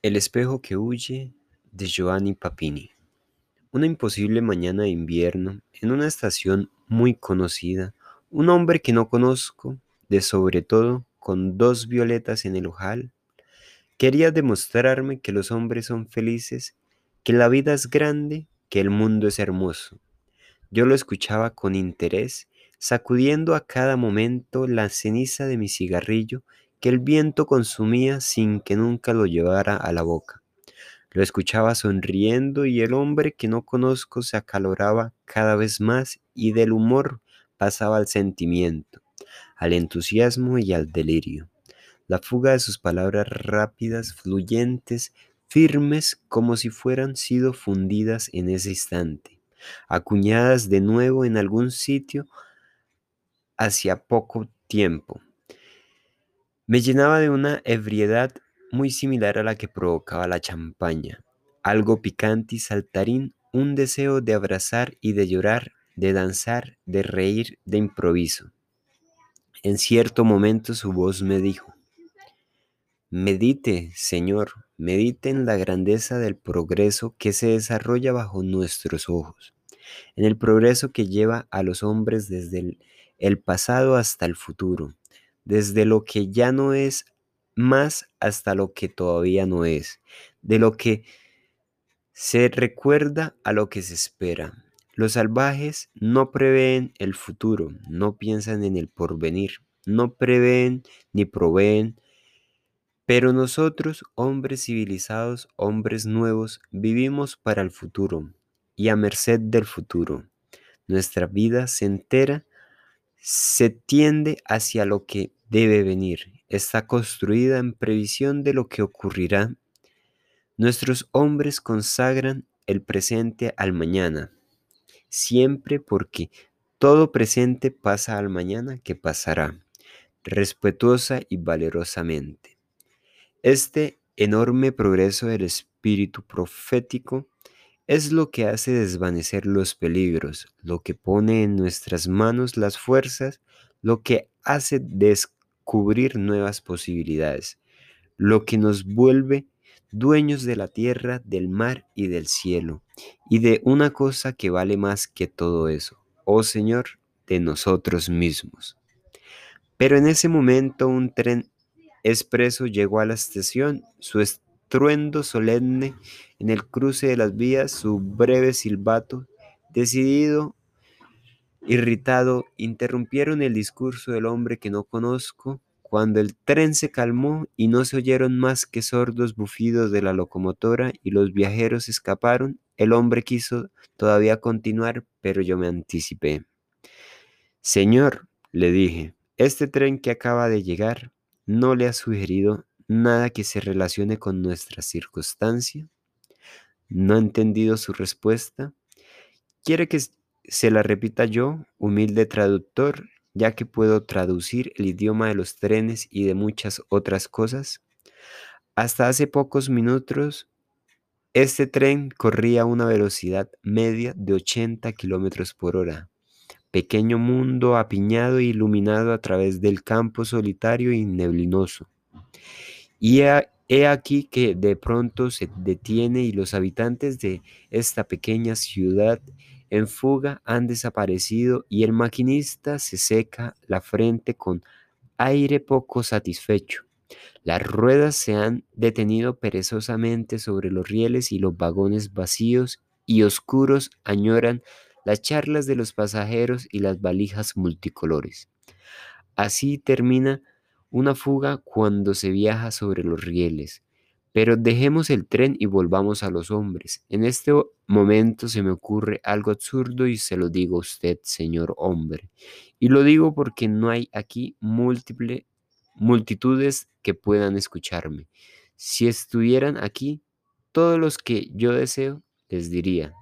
El espejo que huye de Giovanni Papini. Una imposible mañana de invierno, en una estación muy conocida, un hombre que no conozco, de sobre todo con dos violetas en el ojal, quería demostrarme que los hombres son felices, que la vida es grande, que el mundo es hermoso. Yo lo escuchaba con interés, sacudiendo a cada momento la ceniza de mi cigarrillo que el viento consumía sin que nunca lo llevara a la boca. Lo escuchaba sonriendo y el hombre que no conozco se acaloraba cada vez más y del humor pasaba al sentimiento, al entusiasmo y al delirio. La fuga de sus palabras rápidas, fluyentes, firmes, como si fueran sido fundidas en ese instante, acuñadas de nuevo en algún sitio hacia poco tiempo, me llenaba de una ebriedad muy similar a la que provocaba la champaña, algo picante y saltarín, un deseo de abrazar y de llorar, de danzar, de reír de improviso. En cierto momento su voz me dijo, Medite, Señor, medite en la grandeza del progreso que se desarrolla bajo nuestros ojos, en el progreso que lleva a los hombres desde el, el pasado hasta el futuro, desde lo que ya no es más hasta lo que todavía no es, de lo que se recuerda a lo que se espera. Los salvajes no prevén el futuro, no piensan en el porvenir, no prevén ni proveen, pero nosotros, hombres civilizados, hombres nuevos, vivimos para el futuro y a merced del futuro. Nuestra vida se entera, se tiende hacia lo que debe venir, está construida en previsión de lo que ocurrirá. Nuestros hombres consagran el presente al mañana, siempre porque todo presente pasa al mañana que pasará, respetuosa y valerosamente. Este enorme progreso del espíritu profético es lo que hace desvanecer los peligros, lo que pone en nuestras manos las fuerzas, lo que hace descansar cubrir nuevas posibilidades, lo que nos vuelve dueños de la tierra, del mar y del cielo, y de una cosa que vale más que todo eso, oh Señor, de nosotros mismos. Pero en ese momento un tren expreso llegó a la estación, su estruendo solemne en el cruce de las vías, su breve silbato, decidido Irritado, interrumpieron el discurso del hombre que no conozco. Cuando el tren se calmó y no se oyeron más que sordos bufidos de la locomotora y los viajeros escaparon, el hombre quiso todavía continuar, pero yo me anticipé. Señor, le dije, este tren que acaba de llegar no le ha sugerido nada que se relacione con nuestra circunstancia. ¿No ha entendido su respuesta? ¿Quiere que se la repita yo, humilde traductor, ya que puedo traducir el idioma de los trenes y de muchas otras cosas. Hasta hace pocos minutos, este tren corría a una velocidad media de 80 kilómetros por hora. Pequeño mundo apiñado e iluminado a través del campo solitario y neblinoso. Y he aquí que de pronto se detiene y los habitantes de esta pequeña ciudad en fuga han desaparecido y el maquinista se seca la frente con aire poco satisfecho. Las ruedas se han detenido perezosamente sobre los rieles y los vagones vacíos y oscuros añoran las charlas de los pasajeros y las valijas multicolores. Así termina una fuga cuando se viaja sobre los rieles. Pero dejemos el tren y volvamos a los hombres. En este momento se me ocurre algo absurdo y se lo digo a usted, señor hombre. Y lo digo porque no hay aquí múltiple, multitudes que puedan escucharme. Si estuvieran aquí, todos los que yo deseo, les diría,